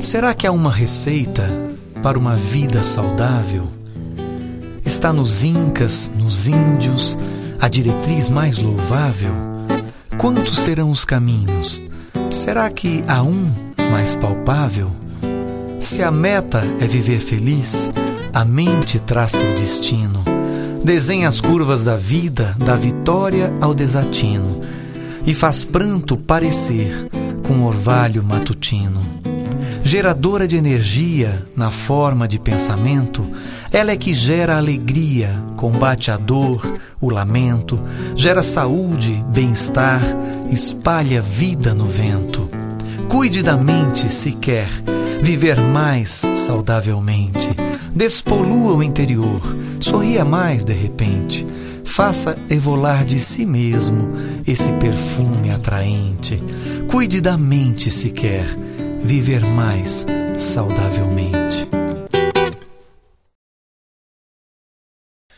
Será que há uma receita para uma vida saudável? Está nos incas, nos índios, a diretriz mais louvável? Quantos serão os caminhos? Será que há um mais palpável? Se a meta é viver feliz, a mente traça o destino. Desenha as curvas da vida, da vitória ao desatino, e faz pranto parecer com orvalho matutino. Geradora de energia na forma de pensamento, ela é que gera alegria, combate a dor, o lamento, gera saúde, bem-estar, espalha vida no vento. Cuide da mente se quer viver mais saudavelmente. Despolua o interior, sorria mais de repente. Faça evolar de si mesmo esse perfume atraente. Cuide da mente se quer viver mais saudavelmente.